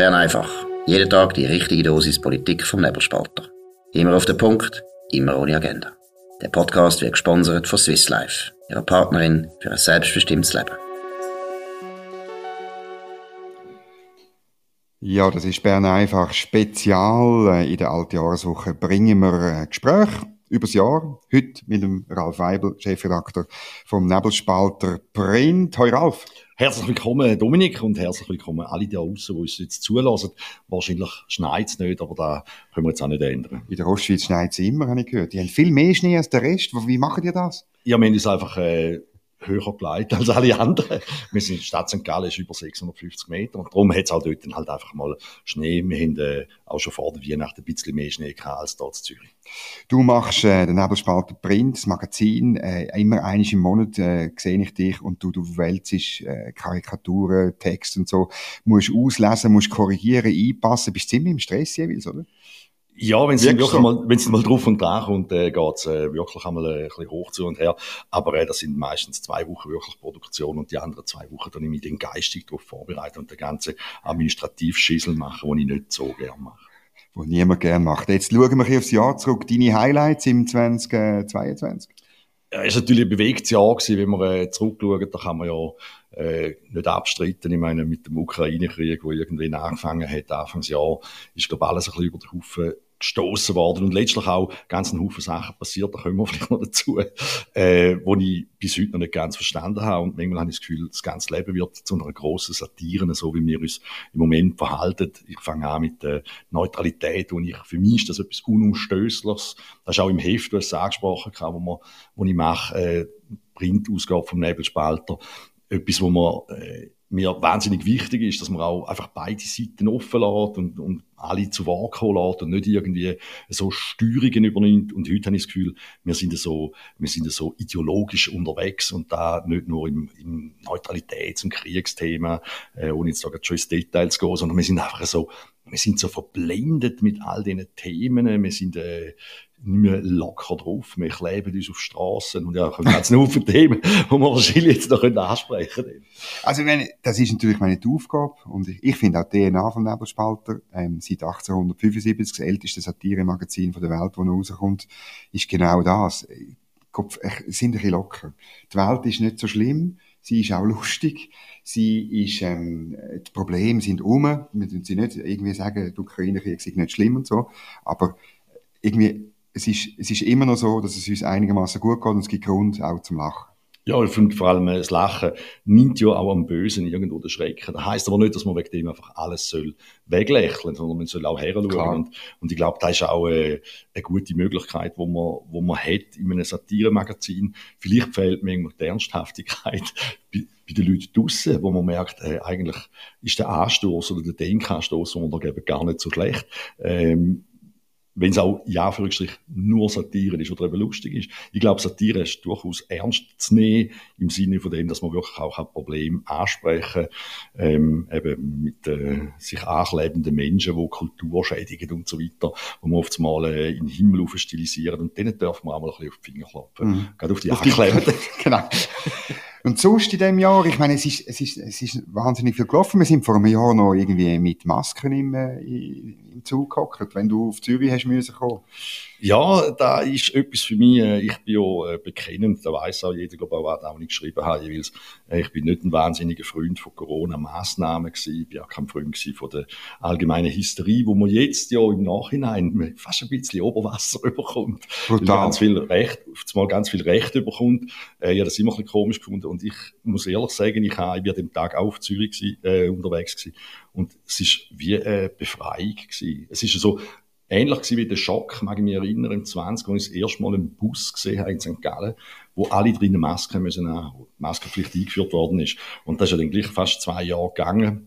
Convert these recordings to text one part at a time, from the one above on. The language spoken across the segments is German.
Bern einfach. Jeden Tag die richtige Dosis Politik vom Nebelspalter. Immer auf den Punkt, immer ohne Agenda. Der Podcast wird gesponsert von Swiss Life, ihrer Partnerin für ein selbstbestimmtes Leben. Ja, das ist Bern einfach spezial. In der Altjahreswoche bringen wir ein Gespräch übers Jahr. Heute mit dem Ralf Weibel, Chefredakteur vom Nebelspalter Print. Hoi Ralf. Herzlich willkommen, Dominik, und herzlich willkommen alle da draußen, die uns jetzt zulassen. Wahrscheinlich schneit es nicht, aber da können wir jetzt auch nicht ändern. In der Ostschweiz schneit es immer, habe ich gehört. Die haben viel mehr Schnee als der Rest. Wie machen die das? Ja, wir haben uns einfach äh, höher geleitet als alle anderen. Wir sind, die Stadt St. Gallen ist über 650 Meter und darum hat es auch dort dann halt einfach mal Schnee. Wir haben äh, auch schon vor der Weihnacht ein bisschen mehr Schnee gehabt als dort in Zürich. Du machst äh, den Nebelspalter Print, das Magazin, äh, immer einiges im Monat äh, sehe ich dich und du, du wälzt äh, Karikaturen, Text und so, musst auslesen, musst korrigieren, einpassen, bist ziemlich im Stress jeweils, oder? Ja, wenn es wirklich mal, wenn es mal drauf und dran kommt, äh, geht's äh, wirklich einmal äh, ein bisschen hoch zu und her. Aber äh, das sind meistens zwei Wochen wirklich Produktion und die anderen zwei Wochen dann ich mich den geistig darauf vorbereiten und den ganzen Administrativschissel machen, den ich nicht so gerne mache. Wo niemand gerne macht. Jetzt schauen wir aufs Jahr zurück. Deine Highlights im 2022? Ja, es war natürlich ein bewegtes Jahr gewesen, wenn wir äh, zurückschauen. Da kann man ja äh, nicht abstreiten. Ich meine, mit dem Ukraine-Krieg, der irgendwie angefangen hat, Anfangsjahr, ist, glaube alles ein bisschen über den Haufen gestoßen worden und letztlich auch ganz ein Haufen Sachen passiert, da kommen wir vielleicht noch dazu, äh, wo ich bis heute noch nicht ganz verstanden habe und manchmal habe ich das Gefühl, das ganze Leben wird zu einer grossen Satire, so wie wir uns im Moment verhalten. Ich fange an mit der Neutralität und ich, für mich ist das etwas Unumstößliches. Das ist auch im Heft, du hast es angesprochen, wo, man, wo ich mache, äh, Printausgabe vom Nebelspalter, etwas, wo man äh, mir wahnsinnig wichtig ist, dass man auch einfach beide Seiten offen lässt und, und alle zu Wort lässt und nicht irgendwie so Steuerungen übernimmt. Und heute habe ich das Gefühl, wir sind so, wir sind so ideologisch unterwegs und da nicht nur im, im Neutralitäts- und Kriegsthema, äh, ohne jetzt sagen, schon ins Details zu gehen, sondern wir sind einfach so, wir sind so verblendet mit all diesen Themen, wir sind äh, nicht mehr locker drauf, wir kleben uns auf Straßen und ja, ganz Haufen Themen, die wir wahrscheinlich jetzt noch ansprechen können. Also wenn, das ist natürlich meine Aufgabe und ich, ich finde auch die DNA vom Nebelspalter, ähm, seit 1875, das älteste Satire-Magazin der Welt, das noch rauskommt, ist genau das. Kopf, ich, sind ein bisschen locker. Die Welt ist nicht so schlimm, sie ist auch lustig, sie ist, ähm, die Probleme sind um, wir müssen sie nicht irgendwie sagen, die Ukraine-Krieg nicht schlimm und so, aber irgendwie, es ist, es ist immer noch so, dass es uns einigermaßen gut geht und es gibt Grund auch zum Lachen. Ja, ich finde vor allem das Lachen nimmt ja auch am Bösen irgendwo den Schrecken. Das heisst aber nicht, dass man wegen dem einfach alles soll weglächeln, sondern man soll auch heranschauen. Und, und ich glaube, das ist auch eine, eine gute Möglichkeit, wo man, wo man hat in einem Satiremagazin. Vielleicht fehlt mir die Ernsthaftigkeit bei, bei den Leuten draussen, wo man merkt, äh, eigentlich ist der Anstoß oder der Denkanstoß, den wir da geben, gar nicht so schlecht. Ähm, wenn es auch in Anführungsstrich nur Satire ist oder eben lustig ist. Ich glaube, Satire ist durchaus ernst zu nehmen, im Sinne von dem, dass man wirklich auch ein Problem ansprechen ähm, eben mit äh, sich anklebenden Menschen, die Kultur schädigen und so weiter, wo man oft mal äh, in den Himmel stilisieren und denen darf man auch mal ein bisschen auf die Finger klopfen. Mhm. Gerade auf die Anklebenden. genau. Und sonst in dem Jahr, ich meine, es ist, es ist, es ist wahnsinnig viel gelaufen. Wir sind vor einem Jahr noch irgendwie mit Masken im, äh, im Zug gehockt, wenn du auf Zürich hast müssen kommen. Ja, da ist etwas für mich, äh, ich bin ja äh, bekennend, da weiß auch jeder, glaube ich, auch, auch nicht geschrieben habe, jeweils, äh, ich bin nicht ein wahnsinniger Freund von Corona-Massnahmen gewesen, ich bin auch kein Freund gewesen von der allgemeinen Hysterie, wo man jetzt ja im Nachhinein fast ein bisschen Oberwasser überkommt. Brutal. Ganz viel Recht, mal ganz viel Recht überkommt. Äh, ja, das immer ein bisschen komisch gefunden und ich muss ehrlich sagen, ich, habe, ich bin an dem Tag auch auf Zürich gewesen, äh, unterwegs gewesen und es ist wie eine Befreiung gewesen. Es ist so, Ähnlich wie der Schock, mag ich mich erinnern, im 20, als ich das erste Mal einen Bus gesehen habe in St. Gallen, wo alle drinnen Masken müssen haben, Maskenpflicht eingeführt worden ist. Und das ist ja dann gleich fast zwei Jahre gegangen.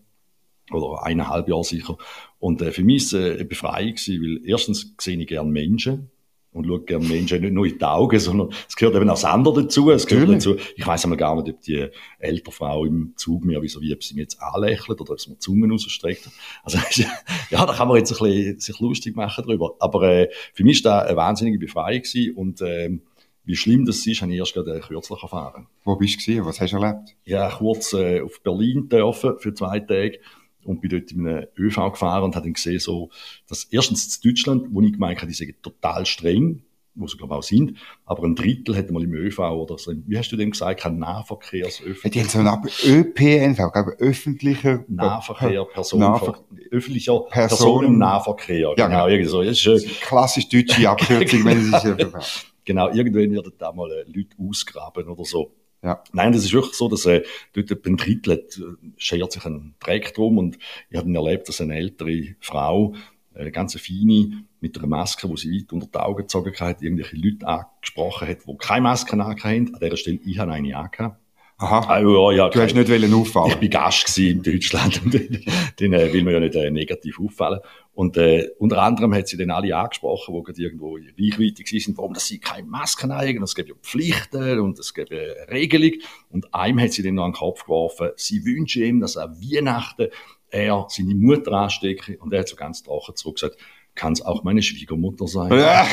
Oder eineinhalb Jahre sicher. Und äh, für mich ist es eine Befreiung weil erstens sehe ich gerne Menschen und schaue gerne Menschen nicht nur in die Augen, sondern es gehört eben auch das andere dazu. Es gehört dazu. Ich weiß einmal gar nicht, ob die ältere Frau im Zug mir wie, ob sie mich jetzt anlächelt oder ob sie mir Zungen rausstreckt. Also, ja, da kann man jetzt ein bisschen sich lustig machen drüber. Aber äh, für mich ist das eine wahnsinnige Befreiung gewesen und äh, wie schlimm das ist, habe ich erst gerade kürzlich erfahren. Wo bist du gewesen? Was hast du erlebt? Ja, kurz äh, auf Berlin dürfen für zwei Tage und bin dort in einem ÖV gefahren und habe dann gesehen, so, dass erstens in Deutschland, wo ich gemeint habe, die sind total streng, wo sie glaube ich auch sind, aber ein Drittel hätte mal im ÖV oder so, wie hast du dem gesagt, kein Nahverkehrsöffentlich. Die haben so einen ÖPNV, glaube öffentlicher Nahverkehr, Personenver öffentlicher Personennahverkehr, Ja, genau, genau. irgendwie so. Das ist, äh, klassisch deutsche Abkürzung, wenn es ist. genau, irgendwann werden da mal äh, Leute ausgraben oder so. Ja. Nein, das ist wirklich so, dass äh, dort Drittel hat, äh, schert sich ein Dreck drum und ich habe erlebt, dass eine ältere Frau, eine ganz feine, mit einer Maske, wo sie weit unter die Augen gezogen hat, irgendwelche Leute angesprochen hat, die keine Maske angehabt haben. An dieser Stelle, ich habe eine angehabt. Aha. Ah, ja, Du hast nicht wollen ich auffallen. bin Gast gewesen in Deutschland und dann äh, will man ja nicht äh, negativ auffallen. Und äh, unter anderem hat sie dann alle angesprochen, die gerade irgendwo reichweitig sind, warum dass sie keine Masken haben. Und es gibt ja Pflichten und es gibt eine Regelung. Und einem hat sie dann noch an den Kopf geworfen, sie wünsche ihm, dass er Weihnachten er seine Mutter anstecke. Und er hat so ganz trocken zurück gesagt, kann es auch meine Schwiegermutter sein. Ja,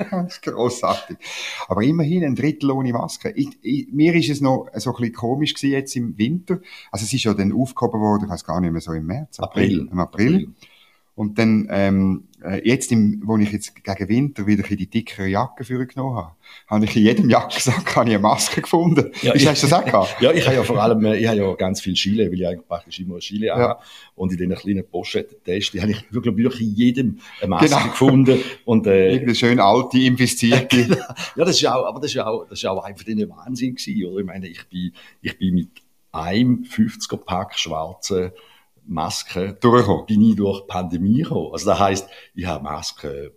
das ist grossartig. Aber immerhin ein Drittel ohne Maske. Ich, ich, mir ist es noch so ein bisschen komisch gewesen jetzt im Winter. Also es ist ja dann aufgehoben worden, ich weiß gar nicht mehr, so im März, April. Im April. Und dann, ähm, äh, jetzt, im, wo ich jetzt gegen Winter wieder bisschen die dickere Jacke vorgenommen habe, habe ich in jedem Jackensack habe ich eine Maske gefunden. Ja, ich- hast du das auch gehabt? Ja, ich habe ja vor allem, äh, ich habe ja ganz viel Chile, weil ich eigentlich praktisch immer Chile Ja. habe. Und in diesen kleinen Pochetten-Tests, habe ich wirklich, wirklich in jedem eine Maske Genau. gefunden. Und, äh, Irgendeine schön alte, infizierte. ja, das ist ja auch, aber das ist ja auch, das ist ja auch einfach ein Wahnsinn gewesen, oder? Ich meine, ich bin, ich bin mit einem 50er Pack schwarzen Masken durchgekommen. bin ich durch die Pandemie gekommen. Also das heisst, ich habe Masken,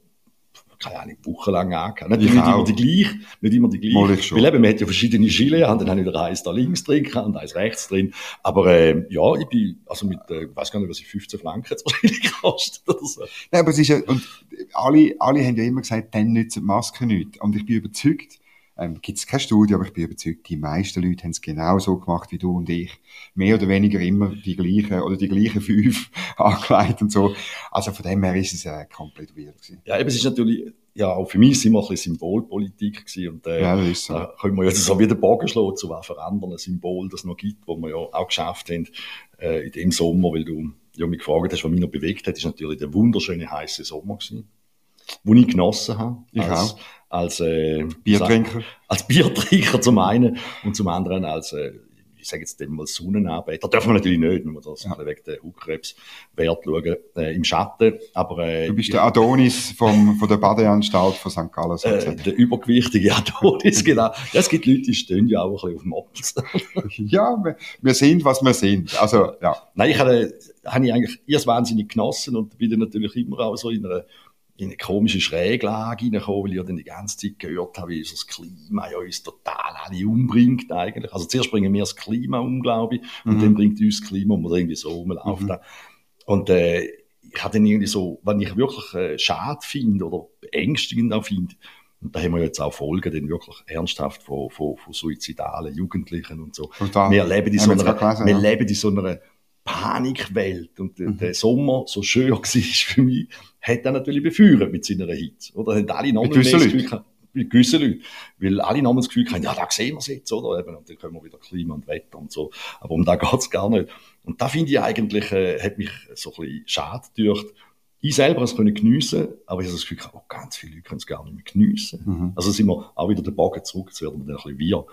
keine Ahnung, wochenlang angehabt. Nicht, Ich nicht immer die gleiche, nicht immer die Mal gleiche. ich schon. Weil eben, man hat ja verschiedene Schiele, und dann habe ich wieder eins da links drin und eins rechts drin. Aber, äh, ja, ich bin, also mit, äh, ich weiß gar nicht, was ich 15 Franken jetzt wahrscheinlich gekostet oder so. Nein, aber es ist ja, und alle, alle haben ja immer gesagt, dann nützen die Masken nichts. Und ich bin überzeugt, ähm, gibt es keine Studie, aber ich bin überzeugt, die meisten Leute haben es genau so gemacht wie du und ich. Mehr oder weniger immer die gleichen, oder die gleichen fünf angelegt und so. Also von dem her ist es äh, komplett weird gewesen. Ja, eben, es ist natürlich, ja, auch für mich ist es immer ein bisschen Symbolpolitik gewesen und, äh, Ja, so. Da können wir jetzt so wieder Bogen schlagen, zu für anderen Symbol das noch gibt, wo wir ja auch geschafft haben, äh, in dem Sommer, weil du ja mich gefragt hast, was mich noch bewegt hat, ist natürlich der wunderschöne heiße Sommer gewesen, wo ich genossen habe. Ich als, auch. Als, äh, Biertrinker. Als Biertrinker zum einen und zum anderen als, äh, ich sage jetzt mal Sonnenarbeiter. Dürfen wir natürlich nicht, wir das Ja. wegen der Hautkrebswert schauen, äh, im Schatten. Aber, äh, Du bist der Adonis vom, von der Badeanstalt von St. Gallen äh, der übergewichtige Adonis, genau. Ja, es gibt Leute, die stehen ja auch ein bisschen auf Moppels. ja, wir, wir sind, was wir sind. Also, ja. Nein, ich habe, habe ich eigentlich erst wahnsinnig genossen und bin dann natürlich immer auch so in einer, in eine komische Schräglage reingekommen, weil ich ja dann die ganze Zeit gehört habe, wie das Klima ja uns total alle umbringt eigentlich. Also zuerst bringen wir das Klima um, glaube ich, und Mhm. dann bringt uns das Klima um oder irgendwie so rumläuft. Mhm. da. Und äh, ich habe dann irgendwie so, wenn ich wirklich äh, schade finde oder beängstigend auch finde, und da haben wir jetzt auch Folgen, dann wirklich ernsthaft von, von, von suizidalen Jugendlichen und so. Da, Wir leben in so wir einer, gelesen, wir ja. leben in so einer Panikwelt. Und der, Mhm. der Sommer, so schön war für mich, hat er natürlich befeuert mit seiner Hitze. Oder haben alle noch Mit mehr Gefühl mit gewissen Leuten. Weil alle noch das Gefühl haben, ja, da sehen wir es jetzt, oder? Eben, und dann können wir wieder Klima und Wetter und so. Aber um da geht's gar nicht. Und da finde ich eigentlich, äh, hat mich so ein bisschen schade gedürft. Ich selber es können geniessen, aber ich habe das Gefühl, oh, ganz viele Leute können es gar nicht mehr geniessen. Mhm. Also sind wir auch wieder den Bogen zurück, jetzt werden wir dann ein bisschen wir.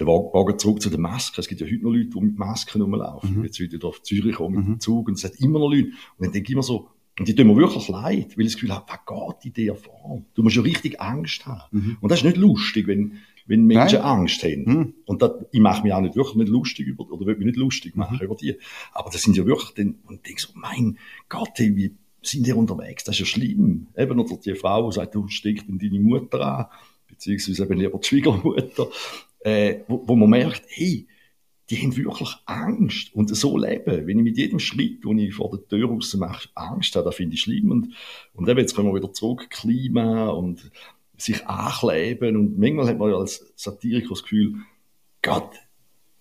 Der Bogen zurück zu den Masken. Es gibt ja heute noch Leute, die mit Masken rumlaufen. Mhm. Jetzt wieder auf Zürich kommen mit Mhm. dem Zug und es hat immer noch Leute. Und dann denke ich immer so, und die tun mir wirklich leid, weil ich das Gefühl habe, was geht in dir vor? Du musst ja richtig Angst haben. Mhm. Und das ist nicht lustig, wenn, wenn Menschen Nein. Angst haben. Mhm. Und das, ich mache mich auch nicht wirklich nicht lustig über, oder will mich nicht lustig machen Mhm. über die. Aber das sind ja wirklich dann, und ich denke so, mein Gott, hey, wie sind die unterwegs? Das ist ja schlimm. Eben, oder die Frau, sagt, du steckst denn deine Mutter an, beziehungsweise eben lieber die Schwiegermutter, äh, wo, wo man merkt, hey, die haben wirklich Angst und so leben. Wenn ich mit jedem Schritt, den ich vor der Tür raus mache, Angst habe, das finde ich schlimm. Und, und eben, jetzt kommen wir wieder zurück, Klima und sich ankleben. Und manchmal hat man ja als Satiriker das Gefühl, Gott,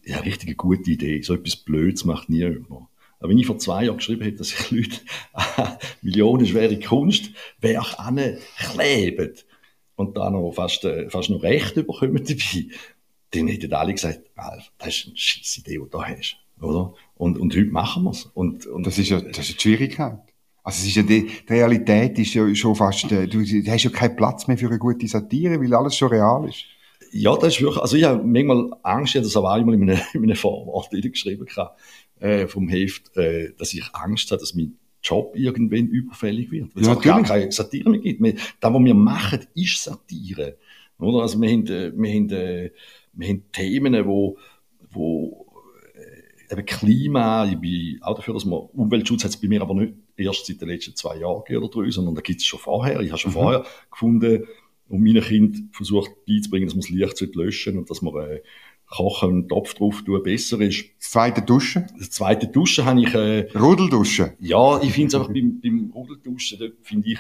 ja, richtig eine gute Idee. So etwas Blödes macht nie jemand. Aber wenn ich vor zwei Jahren geschrieben hätte, dass sich Leute an millionenschwere Kunstwerke ankleben und da noch fast, äh, fast noch Recht bekommen dabei, dann hätten alle gesagt, Alf, das ist eine scheisse Idee, die du da hast. oder? Und, und heute machen wir's. Und, und das ist ja, das ist die Schwierigkeit. Also es ist ja die, die Realität ist ja schon fast, äh, du, du hast ja keinen Platz mehr für eine gute Satire, weil alles schon real ist. Ja, das ist wirklich, also ich habe manchmal Angst, ich habe das aber auch einmal in einem, in einem Vorwort geschrieben, äh, vom Heft, äh, dass ich Angst habe, dass mein Job irgendwann überfällig wird. Weil ja, es gar keine Satire mehr gibt. Das, was wir machen, ist Satire. Oder? Also wir haben, äh, wir haben, äh, wir haben Themen, wo, wo äh, eben Klima, ich bin auch dafür, dass man Umweltschutz hat es bei mir aber nicht erst seit den letzten zwei Jahren oder drei, sondern da gibt es schon vorher. Ich habe schon mhm. vorher gefunden und meinen Kind versucht beizubringen, dass man das Licht löschen und dass man äh, Kochen einen Topf drauf tun besser ist. Zweite Duschen? Das zweite Duschen habe ich... Äh, Rudelduschen? Ja, ich finde es einfach beim, beim Rudelduschen, finde ich,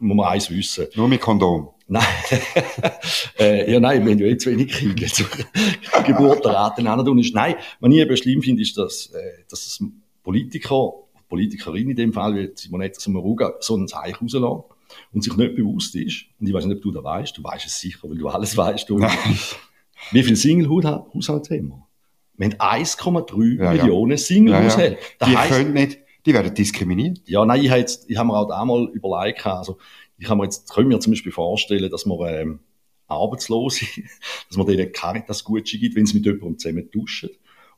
muss man eins wissen. Nur mit Kondom? Nein. äh, ja, nein, wir haben ja jetzt wenig Kinder. Geburtenraten tun ist. Nein, was ich eben schlimm finde, ist, dass, äh, dass es Politiker, Politikerin in dem Fall, wie Simonetta Sommaruga, so ein Zeichen rauslassen und sich nicht bewusst ist, und ich weiß nicht, ob du da weißt, du weißt es sicher, weil du alles weißt, du, wie viele Single-Haushalte haben wir? Wir haben 1,3 ja, Millionen Single-Haushalte. Ja, ja. Die heisst, können nicht, die werden diskriminiert. Ja, nein, ich habe jetzt, ich habe mir auch einmal überlegt, also, ich habe mir jetzt, können wir zum Beispiel vorstellen, dass man, ähm, Arbeitslose, dass man denen Caritas Gutschein gibt, wenn sie mit jemandem zusammen duschen.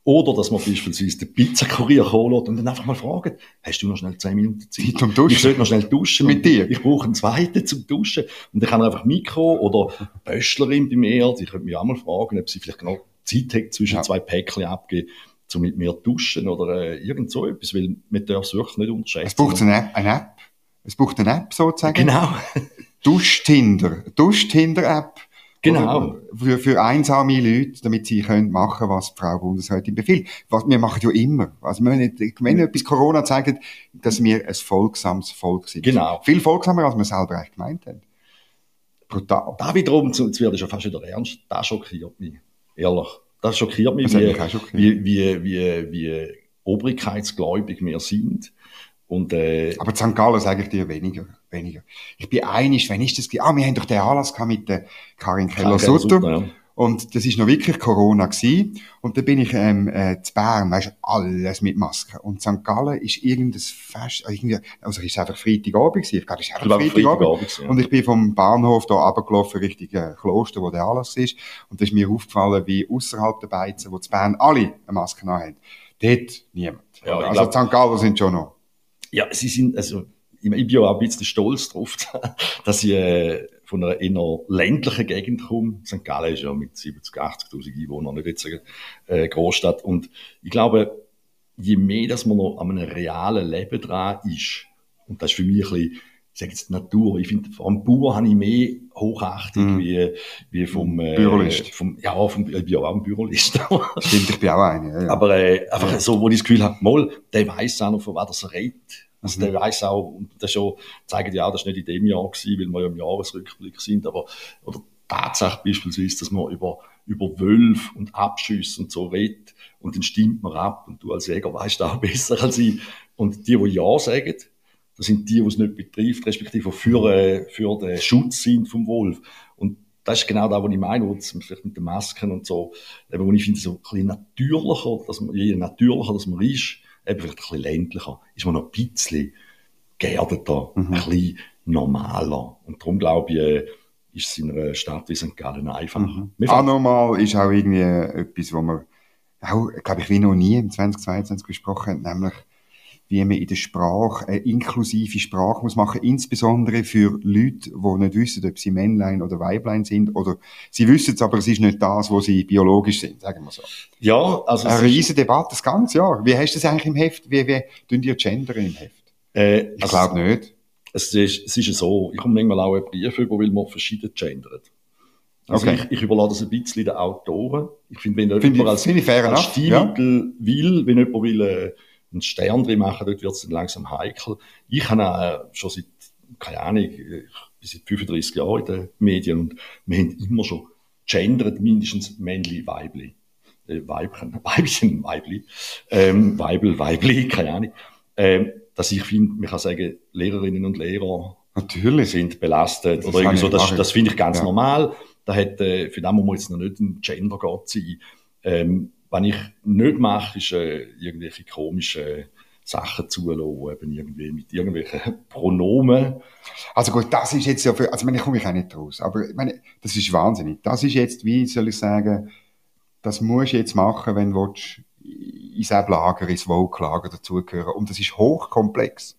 Oder dass man beispielsweise den Pizzakurier lässt und dann einfach mal fragt, hast du noch schnell zehn Minuten Zeit? Zum Duschen? Ich sollte noch schnell duschen. Mit dir? Ich brauche einen zweiten zum Duschen. Und dann kann er einfach Mikro oder Böschlerin bei mir, die könnte mich auch mal fragen, ob sie vielleicht genau Zeit hat, zwischen ja. zwei Päckchen abgeben, um mit mir duschen oder äh, irgend so etwas, weil man darf es wirklich nicht unterschätzen. Es braucht eine App, eine App. Es braucht eine App sozusagen. Genau. Duschtinder. Duschtinder-App Genau. Für, für einsame Leute, damit sie können machen, was die Frau Bundesrätin befiehlt. Was wir machen ja immer. Also wir nicht, wenn etwas Corona zeigt, dass wir ein folgsames Volk sind. Genau. Viel folgsamer, als wir selber echt gemeint haben. Brutal. Da wiederum, jetzt wird ja fast wieder ernst, das schockiert mich. Ehrlich. Das schockiert mich, das wie, schockiert. wie, wie, wie, wie obrigkeitsgläubig wir sind. Und, äh, Aber St. Gallen sage ich dir weniger, weniger. Ich bin einig, wenn ich das, ah, wir haben doch den Anlass mit der Karin Keller-Sutter. Ja. Und das ist noch wirklich Corona gewesen. Und da bin ich, ähm, äh, zu Bern, weißt alles mit Masken. Und St. Gallen ist irgendein Fest, äh, irgendwie, also ist einfach Freitagabend gewesen. Ich glaube, es ist einfach Freitagabend. Freitagabend ja. Und ich bin vom Bahnhof da runtergelaufen, Richtung äh, Kloster, wo der Anlass ist. Und da ist mir aufgefallen, wie außerhalb der Beizen, wo zu Bern alle eine Maske haben. Dort niemand. Ja, also glaub, St. Gallen sind schon noch. Ja, sie sind, also, ich, ich bin ja auch ein bisschen stolz drauf, dass ich äh, von einer eher ländlichen Gegend komme. St. Gallen ist ja mit 70, 80.000 Einwohnern nicht jetzt eine äh, Großstadt. Und ich glaube, je mehr, dass man noch an einem realen Leben dran ist, und das ist für mich ein bisschen, ich sage jetzt Natur, ich finde, vom Bauer habe ich mehr Hochachtung mm. wie, wie vom, äh, Bürolist. Vom, ja, vom, ich bin ja auch ein Bürolist. Stimmt, ich bin auch einer. Ja, ja. Aber äh, einfach ja. so, wo ich das Gefühl habe, mal, der weiß auch noch, von was er redet. Also mhm. der weiß auch, und das schon, zeigen ja auch, das war nicht in dem Jahr gewesen, weil wir ja im Jahresrückblick sind, aber, oder Tatsache beispielsweise, dass man über, über Wölfe und Abschüsse und so redet, und dann stimmt man ab, und du als Jäger weißt auch besser als ich. Und die, die Ja sagen, das sind die, die es nicht betrifft, respektive für, äh, für den Schutz sind vom Wolf. Und das ist genau das, was ich meine, wo vielleicht mit den Masken und so, eben, wo ich finde, so ein bisschen natürlicher, dass man, je natürlicher, dass man ist, eben vielleicht ein bisschen ländlicher, ist man noch ein bisschen geerdeter, mhm. ein bisschen normaler. Und darum glaube ich, äh, ist es in einer Stadt wie St. Gallen einfach. Mhm. Anormal ist auch irgendwie etwas, wo man auch, glaube ich, wie noch nie im 2022 gesprochen hat, nämlich wie man in der Sprache eine inklusive Sprache muss machen, insbesondere für Leute, die nicht wissen, ob sie Männlein oder Weiblein sind, oder sie wissen es, aber es ist nicht das, wo sie biologisch sind, sagen wir so. Ja, also... Eine riesige Debatte, das ganze Jahr. Wie hast du das eigentlich im Heft? Wie, wie tun ihr gendern im Heft? Äh, ich glaube nicht. Es ist, es ist so, ich komme manchmal auch einen Brief über, weil man verschieden gendert. Also okay. ich, ich überlade das ein bisschen den Autoren. Ich finde, wenn jemand find als, als Stilmittel ja. will, wenn jemand will, äh, einen Stern drin machen, dort wird es dann langsam heikel. Ich habe äh, schon seit, keine Ahnung, ich bin seit 35 Jahren in den Medien und wir haben immer schon gendert, mindestens Männli, Weibli. Äh, Weibchen, Weibchen, Weibli, ähm, Weibel, Weibli, keine Ahnung. Ähm, dass ich finde, man kann sagen, Lehrerinnen und Lehrer Natürlich. sind belastet das oder irgendwie so, das, das finde ich ganz ja. normal. Da hat, äh, für das muss man jetzt noch nicht ein Gender-Gott sein. Ähm, was ich nicht mache, ist äh, irgendwelche komischen Sachen zulassen, eben irgendwie mit irgendwelchen Pronomen. Also gut, das ist jetzt ja für, also ich meine, ich komme ich auch nicht raus, aber ich meine, das ist wahnsinnig. Das ist jetzt, wie soll ich sagen, das musst du jetzt machen, wenn du ins Eblager, ins Woke-Lager dazugehören. Und das ist hochkomplex.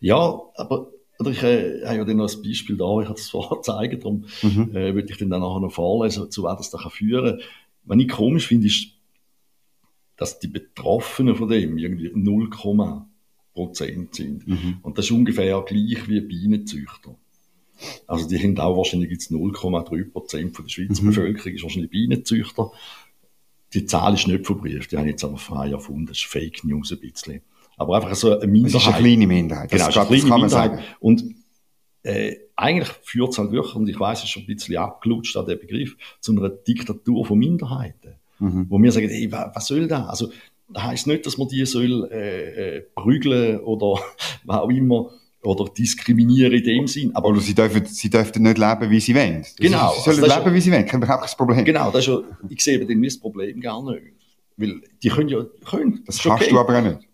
Ja, aber oder ich äh, habe ja dann noch ein Beispiel da, ich habe es vorher gezeigt, darum mhm. äh, würde ich dann nachher noch vorlesen, zu was das da führen kann. Was ich komisch finde, ist, dass die Betroffenen von dem irgendwie 0, Prozent sind. Mhm. Und das ist ungefähr gleich wie Bienenzüchter. Also die haben auch wahrscheinlich jetzt 0,3 Prozent von der Schweizer mhm. Bevölkerung ist wahrscheinlich Bienenzüchter. Die Zahl ist nicht verbrieft, die haben jetzt aber frei erfunden, das ist Fake News ein bisschen. Aber einfach so eine Minderheit. Das ist eine kleine Minderheit. Genau, das, ist eine kleine Minderheit. Sagen. Und äh, eigentlich führt es halt wirklich, und ich weiß, es ist schon ein bisschen abgelutscht, der Begriff, zu einer Diktatur von Minderheiten mhm. wo wir sagen, ey, was soll das? Also, das heisst nicht, dass man die soll äh, äh, prügeln oder was auch immer oder diskriminieren in dem Sinn. Aber oder sie dürfen, sie dürfen nicht leben, wie sie wollen. Das genau. Sie sollen also leben, wie sie wollen. Kein überhaupt kein Problem. Genau, das ist ja, ich sehe eben das Problem gar nicht. Weil die können ja, können. Das, das kannst okay. du aber auch nicht.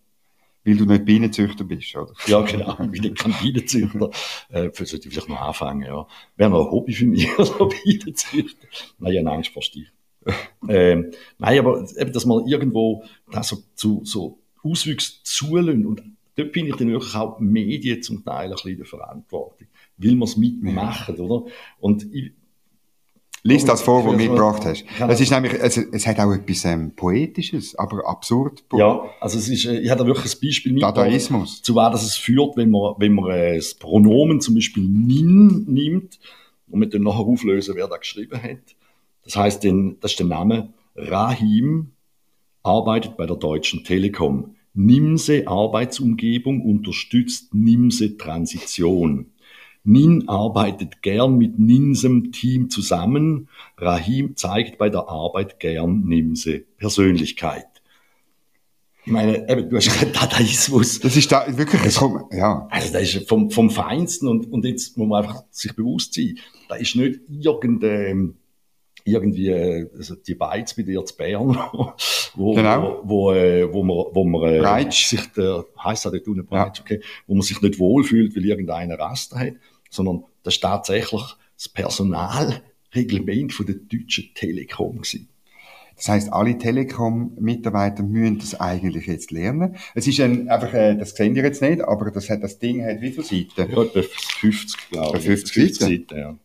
Weil du nicht Bienenzüchter bist, oder? Ja, genau. Ich bin kein Bienenzüchter. äh, sollte ich vielleicht noch anfangen, ja. Wäre noch ein Hobby für mich, oder Bienenzüchter. Nein, ich habe Angst vor Stich. ähm, nein, aber eben, dass man irgendwo das so, zu, so Auswüchse zulässt und dort bin ich dann wirklich auch Medien zum Teil ein bisschen in der Verantwortung, weil wir es mitmachen, ja. oder? Und ich, Lies das vor, was du mitgebracht hast. Es ist nämlich, es, es hat auch etwas ähm, Poetisches, aber absurd. Ja, also es ist, äh, ich habe da wirklich ein Beispiel mitgebracht. Dadaismus. Zu was es führt, wenn man, wenn man äh, das Pronomen zum Beispiel nin nimmt und wir dann nachher auflösen, wer da geschrieben hat. Das heißt, den, das ist der Name Rahim, arbeitet bei der Deutschen Telekom. Nimse Arbeitsumgebung unterstützt Nimse Transition. Nin arbeitet gern mit Ninsem Team zusammen. Rahim zeigt bei der Arbeit gern Nimse Persönlichkeit. Ich meine, eben, du hast gesagt, Dadaismus. Das ist da wirklich, das, ja. Also, das ist vom, vom Feinsten und, und jetzt muss man einfach sich bewusst sein, da ist nicht irgendein, irgendwie also die Beiz bei dir zu Bern, wo, genau. wo, wo, äh, wo man, wo man äh, sich der, heisst das dort unten Breitsch, ja. okay, wo man sich nicht wohlfühlt, weil irgendeiner Raster hat, sondern das ist tatsächlich das Personalreglement von der Deutschen Telekom gewesen. Das heißt, alle Telekom-Mitarbeiter müssen das eigentlich jetzt lernen. Es ist ein, einfach, äh, das sehen wir jetzt nicht, aber das, hat, das Ding hat wie viele Seiten? Ja, etwa 50, glaube ich. 50, 50 Seiten, ja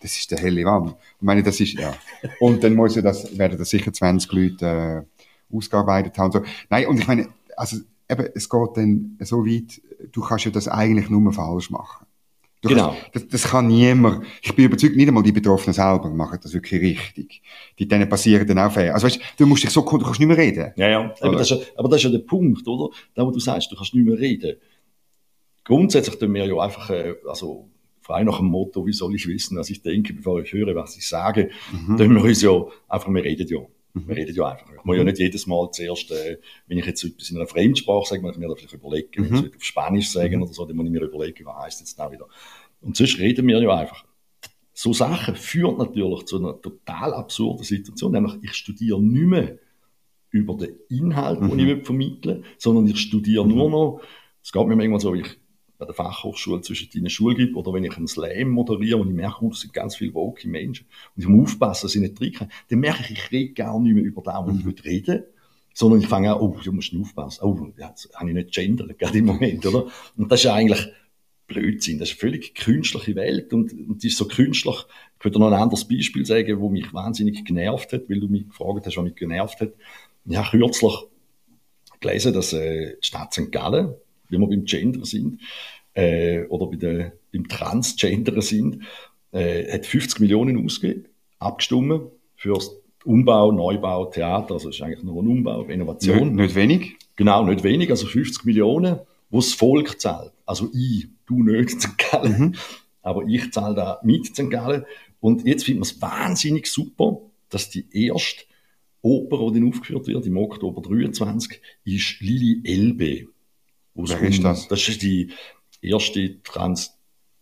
das ist der helle Wand. Ich meine, das ist, ja. Und dann muss ja das, werden das sicher 20 Leute, äh, ausgearbeitet haben. So. Nein, und ich meine, also, eben, es geht dann so weit, du kannst ja das eigentlich nur falsch machen. Du genau. Kannst, das, das kann niemand. Ich bin überzeugt, nicht einmal die Betroffenen selber machen das wirklich richtig. Die denen passieren dann auch Fehler. Also weißt, du musst dich so, du kannst nicht mehr reden. Ja, ja. Aber das, ist ja, aber das ist ja der Punkt, oder? Da, wo du sagst, du kannst nicht mehr reden. Grundsätzlich tun wir ja einfach, äh, frei nach dem Motto, wie soll ich wissen, was ich denke, bevor ich höre, was ich sage, mhm. dann wir uns ja einfach, wir reden ja. Mhm. Wir reden ja einfach. Ich muss ja mhm. nicht jedes Mal zuerst, äh, wenn ich jetzt etwas in einer Fremdsprache sage, muss ich mir da vielleicht überlegen. Mhm. Wenn ich es auf Spanisch sagen mhm. oder so, dann muss ich mir überlegen, was heißt jetzt da wieder. Und sonst reden wir ja einfach. So Sachen führen natürlich zu einer total absurden Situation, nämlich ich studiere nicht mehr über den Inhalt, den ich mhm. vermitteln sondern ich studiere nur noch, es geht mir manchmal so, ich bei der Fachhochschule zwischen deinen Schule gibt oder wenn ich einen Slam moderiere und ich merke, oh, das sind ganz viele woke Menschen und ich muss aufpassen, dass ich nicht trinke, dann merke ich, ich rede gar nicht mehr über das, was ich mhm. reden sondern ich fange an, oh, du musst aufpassen, oh, jetzt habe ich nicht gendert, gerade im Moment, oder? Und das ist eigentlich Blödsinn, das ist eine völlig künstliche Welt und, und die ist so künstlich, ich würde noch ein anderes Beispiel sagen, wo mich wahnsinnig genervt hat, weil du mich gefragt hast, was mich genervt hat. Ich habe kürzlich gelesen, dass äh, die Stadt St. Gallen wie wir beim Gender sind, äh, oder bei der, beim Transgender sind, äh, hat 50 Millionen ausgegeben, abgestimmt für Umbau, Neubau, Theater, also ist eigentlich nur ein Umbau, Innovation. Nicht, nicht wenig? Genau, nicht wenig, also 50 Millionen, wo das Volk zahlt. Also ich, du nicht, St. Gallen, mhm. aber ich zahle da mit St. Gallen. Und jetzt findet man es wahnsinnig super, dass die erste Oper, die aufgeführt wird, im Oktober 23, ist Lili Elbe. Wer ist das? Das ist die erste Trans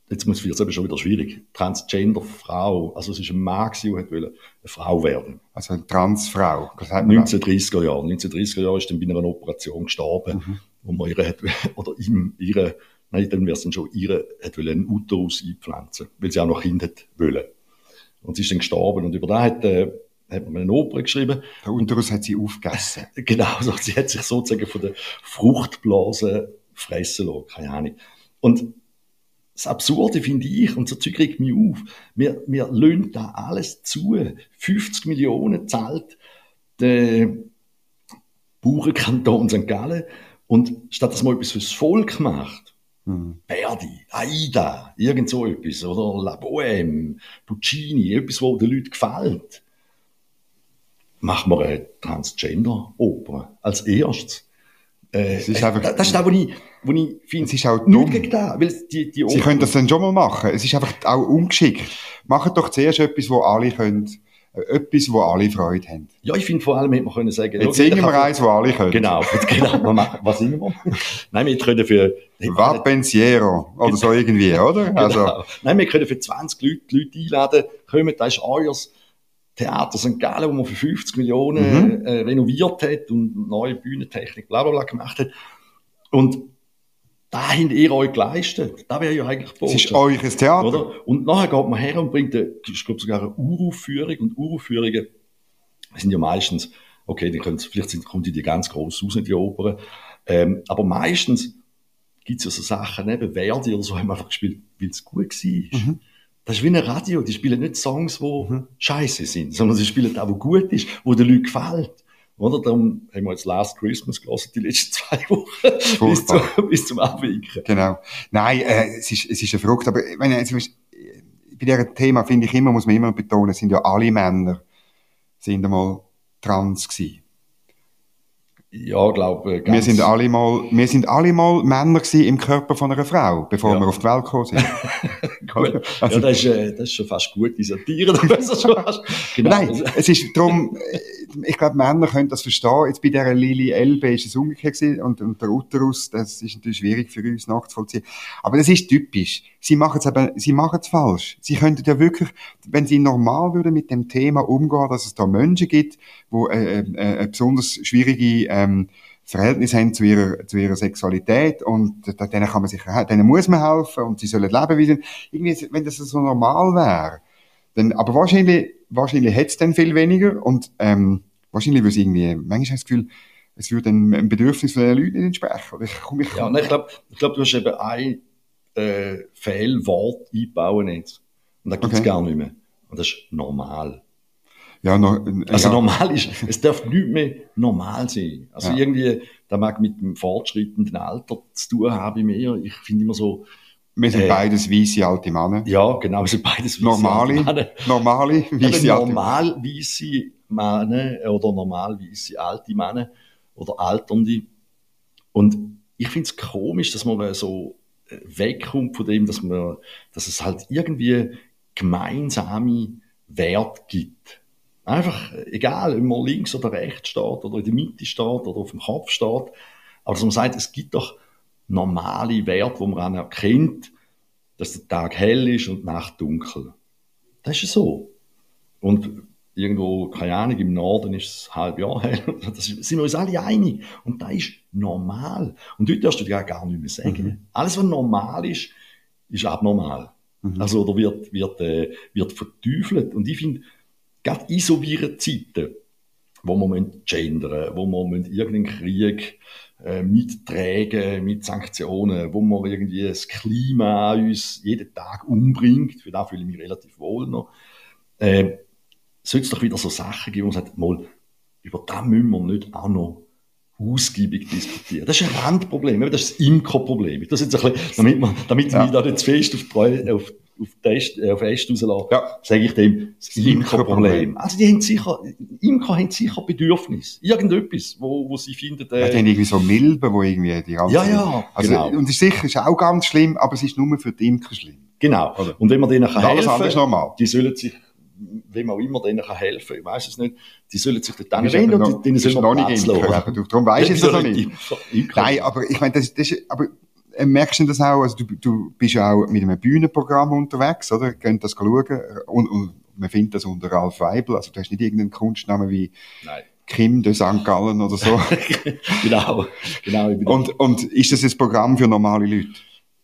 jetzt muss es schon wieder schwierig, Transgender-Frau, also es ist ein Mann gewesen, der wollte eine Frau werden. Also eine Transfrau. Das 1930er Jahre. 1930er Jahre ist dann bei einer Operation gestorben, mhm. wo man ihre hat, oder ihm, ihre, nein, dann wäre es dann schon, ihre, hat einen Uterus einpflanzen, weil sie auch noch Kinder wollen. Und sie ist dann gestorben und über da hat, äh, hat man eine Oper geschrieben. Der Uterus hat sie aufgegessen. genau, so, sie hat sich sozusagen von der Fruchtblase fressen lassen, keine Ahnung. Und das Absurde finde ich, und so Zeug regt mich auf, wir, wir löhnen da alles zu. 50 Millionen zahlt der Bauernkanton St. Gallen und statt dass man etwas fürs Volk macht, mhm. Verdi, Aida, irgend so etwas, oder La Bohème, Puccini, etwas, wo den Leuten gefällt, machen wir eine Transgender-Oper als erstes. Äh, das ist einfach, das ist das, was ich, wo ich finde, es ist auch dumm. gegen das, weil die, die Sie können das dann schon mal machen. Es ist einfach auch ungeschickt. Macht doch zuerst etwas, wo alle können, äh, etwas, wo alle Freude haben. Ja, ich finde vor allem, hätte man können sagen, Jetzt singen wir eins, wo alle können. Genau, genau. Machen, was singen wir? Nein, wir können für... Vapensiero, oder genau. so irgendwie, oder? Genau. Also. Nein, wir können für 20 Leute, Leute einladen, kommen, das ist euers Theater St. Gallen, wo man für 50 Millionen mhm. äh, renoviert hat und neue Bühnentechnik, bla bla bla gemacht hat. Und da habt ihr euch geleistet. Da wäre ja eigentlich. Es ist euch ein Theater. Oder? Und nachher geht man her und bringt, eine, ich glaube sogar eine Uraufführung. Und Uraufführungen sind ja meistens, okay, die können, vielleicht sind, kommt die ganz groß raus, die Opern. Ähm, aber meistens gibt es ja so Sachen, eben Verdi oder so, haben wir einfach gespielt, weil es gut war. Mhm. Das ist wie ein Radio. Die spielen nicht Songs, die mhm. scheiße sind, sondern sie spielen auch, wo gut ist, wo den Leuten gefällt. Oder? Darum haben wir jetzt Last Christmas gelesen, die letzten zwei Wochen, bis, zu, bis zum Abwinken. Genau. Nein, äh, es ist, es ist eine Frucht. Aber wenn, also, bei diesem Thema finde ich immer, muss man immer betonen, sind ja alle Männer, sind einmal trans gewesen. Ja, glaube wir sind alle mal, wir sind alle mal Männer im Körper von einer Frau, bevor ja. wir auf die Welt gekommen sind. gut. Also, ja, das ist, äh, das ist schon fast gute Satire. genau. Nein, es ist darum, äh, ich glaube, Männer können das verstehen. Jetzt bei dieser Lili Elbe ist es umgekehrt und, und der Uterus, das ist natürlich schwierig für uns nachzuvollziehen. Aber das ist typisch. Sie machen es eben, sie machen es falsch. Sie könnten ja wirklich, wenn sie normal würden mit dem Thema umgehen, dass es da Menschen gibt, wo äh, äh, eine besonders schwierige ähm, Verhältnis haben zu ihrer, zu ihrer Sexualität und denen kann man sich, denen muss man helfen und sie sollen leben wie sie, irgendwie, wenn das so normal wäre, dann, aber wahrscheinlich, wahrscheinlich hätte es dann viel weniger und ähm, wahrscheinlich würde es irgendwie, manchmal habe das Gefühl, es würde ein Bedürfnis von den Leuten nicht entsprechen. Ich, ich, ja, nein, ich glaube, ich glaub, du hast eben ein äh, Fehlwort einbauen jetzt. Und da gibt es okay. gar nicht mehr. Und das ist normal. Ja, no, also ja. normal ist, es darf nicht mehr normal sein. Also ja. irgendwie, da mag mit dem fortschreitenden Alter zu tun haben mehr. Ich finde immer so, wir sind äh, beides weiße alte Männer. Ja, genau, wir sind beides weiße alte Männer. Normale, weiße alte Normal weiße Männer oder normal weiße alte Männer oder alternde. Und ich finde es komisch, dass man so äh, wegkommt von dem, dass man, dass es halt irgendwie gemeinsame Wert gibt. Einfach, egal, ob man links oder rechts steht oder in der Mitte steht oder auf dem Kopf steht. Aber dass man sagt, es gibt doch normale Werte, wo man erkennt, dass der Tag hell ist und die Nacht dunkel. Das ist so. Und irgendwo, keine Ahnung, im Norden ist es halb Jahr hell. Da sind wir uns alle einig. Und das ist normal. Und dort darfst du dir gar nicht mehr sagen. Mhm. Alles, was normal ist, ist abnormal. Mhm. Also, oder wird, wird, äh, wird verteufelt. Und ich finde, gerade in so Zeiten, wo man gendern wo man irgendeinen Krieg äh, mittragen, mit Sanktionen, wo man irgendwie das Klima uns jeden Tag umbringt, für das fühle ich mich relativ wohl noch, äh, sollte es doch wieder so Sachen geben, wo man sagt, mal, über das müssen wir nicht auch noch ausgiebig diskutieren. Das ist ein Randproblem, das ist das Imkerproblem. Das jetzt ein bisschen, damit, man, damit ja. ich mich da nicht zu fest auf, auf, auf, Test, äh, auf Est rauslasse, ja. sage ich dem, das Imkerproblem. Also die haben sicher, Imker haben sicher Bedürfnis. Irgendetwas, wo, wo sie finden, äh, ja, die haben irgendwie so Milben, wo irgendwie die ganze... Ja, ja, also, genau. Und ist sicher, ist auch ganz schlimm, aber es ist nur für die Imker schlimm. Genau. Oder? Und wenn man denen kann helfen kann, normal. die sollen sich wem auch immer denen kann helfen kann, ich weiß es nicht, die sollen sich dort anwenden und denen sollen wir Platz lassen. Darum weiss ich es noch nicht. Nein, aber ich meine, das, das, aber merkst du das auch? Also du, du bist ja auch mit einem Bühnenprogramm unterwegs, oder? Könnt das schauen und, und man findet das unter Ralf Weibel, also du hast nicht irgendeinen Kunstnamen wie Nein. Kim de St. Gallen oder so. genau, genau. und, und ist das ein Programm für normale Leute?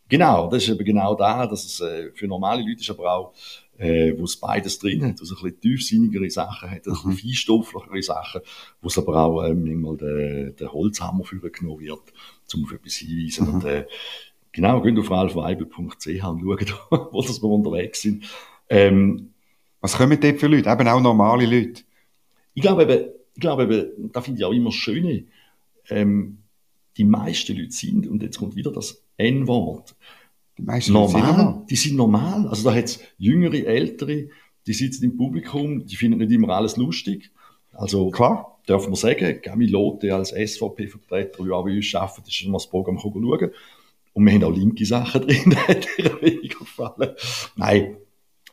Genau, das ist eben genau da, dass es äh, für normale Leute ist, aber auch, äh, wo es beides drin hat, wo es ein bisschen tiefsinnigere Sachen hat, ein bisschen feinstofflichere Sachen, wo es aber auch ähm, manchmal der, der Holzhammer für genommen wird, um auf etwas hinzuweisen. Und, äh, genau, geht auf ralfweibel.ch und schauen, wo das wir unterwegs sind. Ähm, Was kommen dort für Leute? Eben auch normale Leute. ich glaube eben, ich glaube eben, da finde ich auch immer das Schöne, ähm, die meisten Leute sind, und jetzt kommt wieder das N-Wort, Die meisten Leute sind normal. Die sind normal. Also da hat es jüngere, ältere, die sitzen im Publikum, die finden nicht immer alles lustig. Also Klar. Darf man sagen, Gamilote als SVP-Vertreter, die auch bei uns arbeitet, ist schon mal das Programm schauen. Und wir haben auch linke Sachen drin, da hat ihr weniger gefallen. Nein.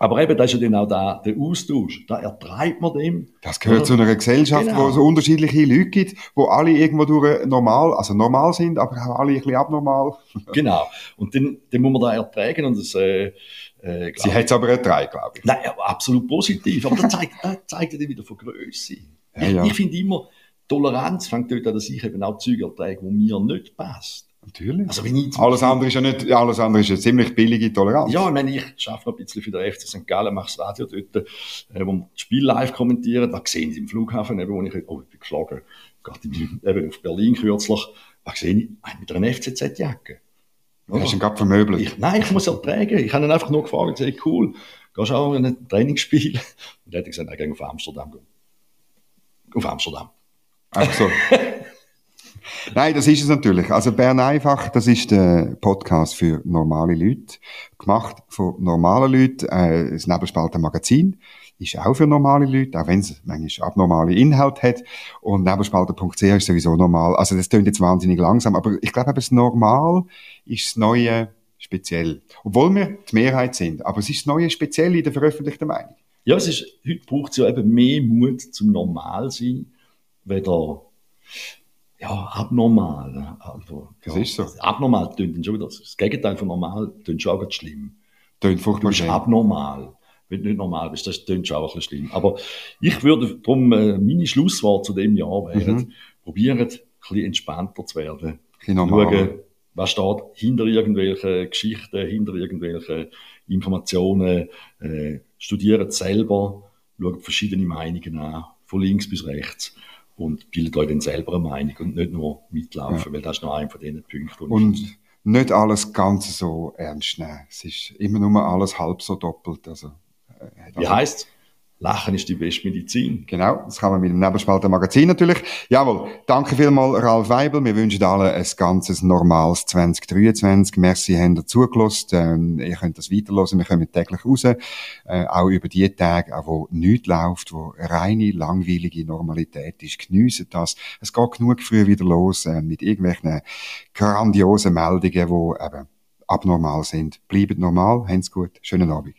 Aber eben, da ist ja dann auch da, der Austausch. Da ertreibt man dem. Das gehört Oder? zu einer Gesellschaft, Genau. wo es so unterschiedliche Leute gibt, wo alle irgendwo durch normal, also normal sind, aber auch alle ein bisschen abnormal. Genau. Und dann, dann muss man da ertragen und das, äh, äh, Sie hat es aber ertragen, glaube ich. Nein, absolut positiv. Aber das zeigt, das zeigt ja wieder von Größe. Ja, ich finde immer, Toleranz fängt dort an, dass ich eben auch Zeug ertrage, wo mir nicht passt. Natürlich. Also wenn ich alles andere ist ja nicht, ja, alles andere ist eine ziemlich billige Toleranz. Ja, ich meine, ich arbeite noch ein bisschen für den FC St. Gallen, mache das Radio dort, äh, wo wir das Spiel live kommentieren. Da sehen Sie im Flughafen, eben, wo ich, oh, ich bin geschlagen, gerade in- eben auf Berlin kürzlich, da sehe ich einen mit einer FCZ-Jacke. Du hast ihn gerade vermöbelt. Ich, nein, ich muss ertragen. Ich habe ihn einfach nur gefragt, gesagt, cool, gehst du auch in ein Trainingsspiel? Und er hat gesagt, er auf Amsterdam. Auf Amsterdam. Einfach so. Nein, das ist es natürlich. Also Bern einfach, das ist der Podcast für normale Leute. Gemacht von normalen Leuten. Äh, das Nebelspalter Magazin ist auch für normale Leute, auch wenn es manchmal abnormale Inhalte hat. Und nebelspalter.ch ist sowieso normal. Also das klingt jetzt wahnsinnig langsam, aber ich glaube, das Normal ist das Neue speziell. Obwohl wir die Mehrheit sind. Aber es ist das Neue speziell in der veröffentlichten Meinung. Ja, es ist, heute braucht es ja eben mehr Mut zum Normalsein, weder, ja, abnormal. Also, Das ja, ist so. Abnormal tönt dann schon wieder, das Gegenteil von normal tönt schon auch ganz schlimm. Tönt Du furchtbar bist schön. abnormal. Wenn du nicht normal bist, das tönt schon auch ein bisschen schlimm. Aber ich würde darum, äh, meine Schlusswort zu dem Jahr wären, Mhm. probieren, ein bisschen entspannter zu werden. Ein. Schauen, was steht hinter irgendwelchen Geschichten, hinter irgendwelchen Informationen, äh, studieren es selber, schauen verschiedene Meinungen an, von links bis rechts und bildet euch dann selber eine Meinung und nicht nur mitlaufen, weil das ist noch ein von diesen Punkten. Und nicht alles ganz so ernst nehmen. Es ist immer nur alles halb so doppelt. Also, äh, Wie heisst Lachen ist die beste Medizin. Genau, das kann man mit dem Nebelspalter Magazin natürlich. Jawohl, danke vielmals Ralf Weibel. Wir wünschen allen ein ganzes normales 2023. Merci, habt ihr zugelassen. Ähm, ihr könnt das weiterhören. Wir kommen täglich raus. Äh, auch über die Tage, auch wo nichts läuft, wo reine, langweilige Normalität ist. Geniessen das. Es geht genug früh wieder los äh, mit irgendwelchen grandiosen Meldungen, die eben abnormal sind. Bleibt normal, habt's gut. Schönen Abend.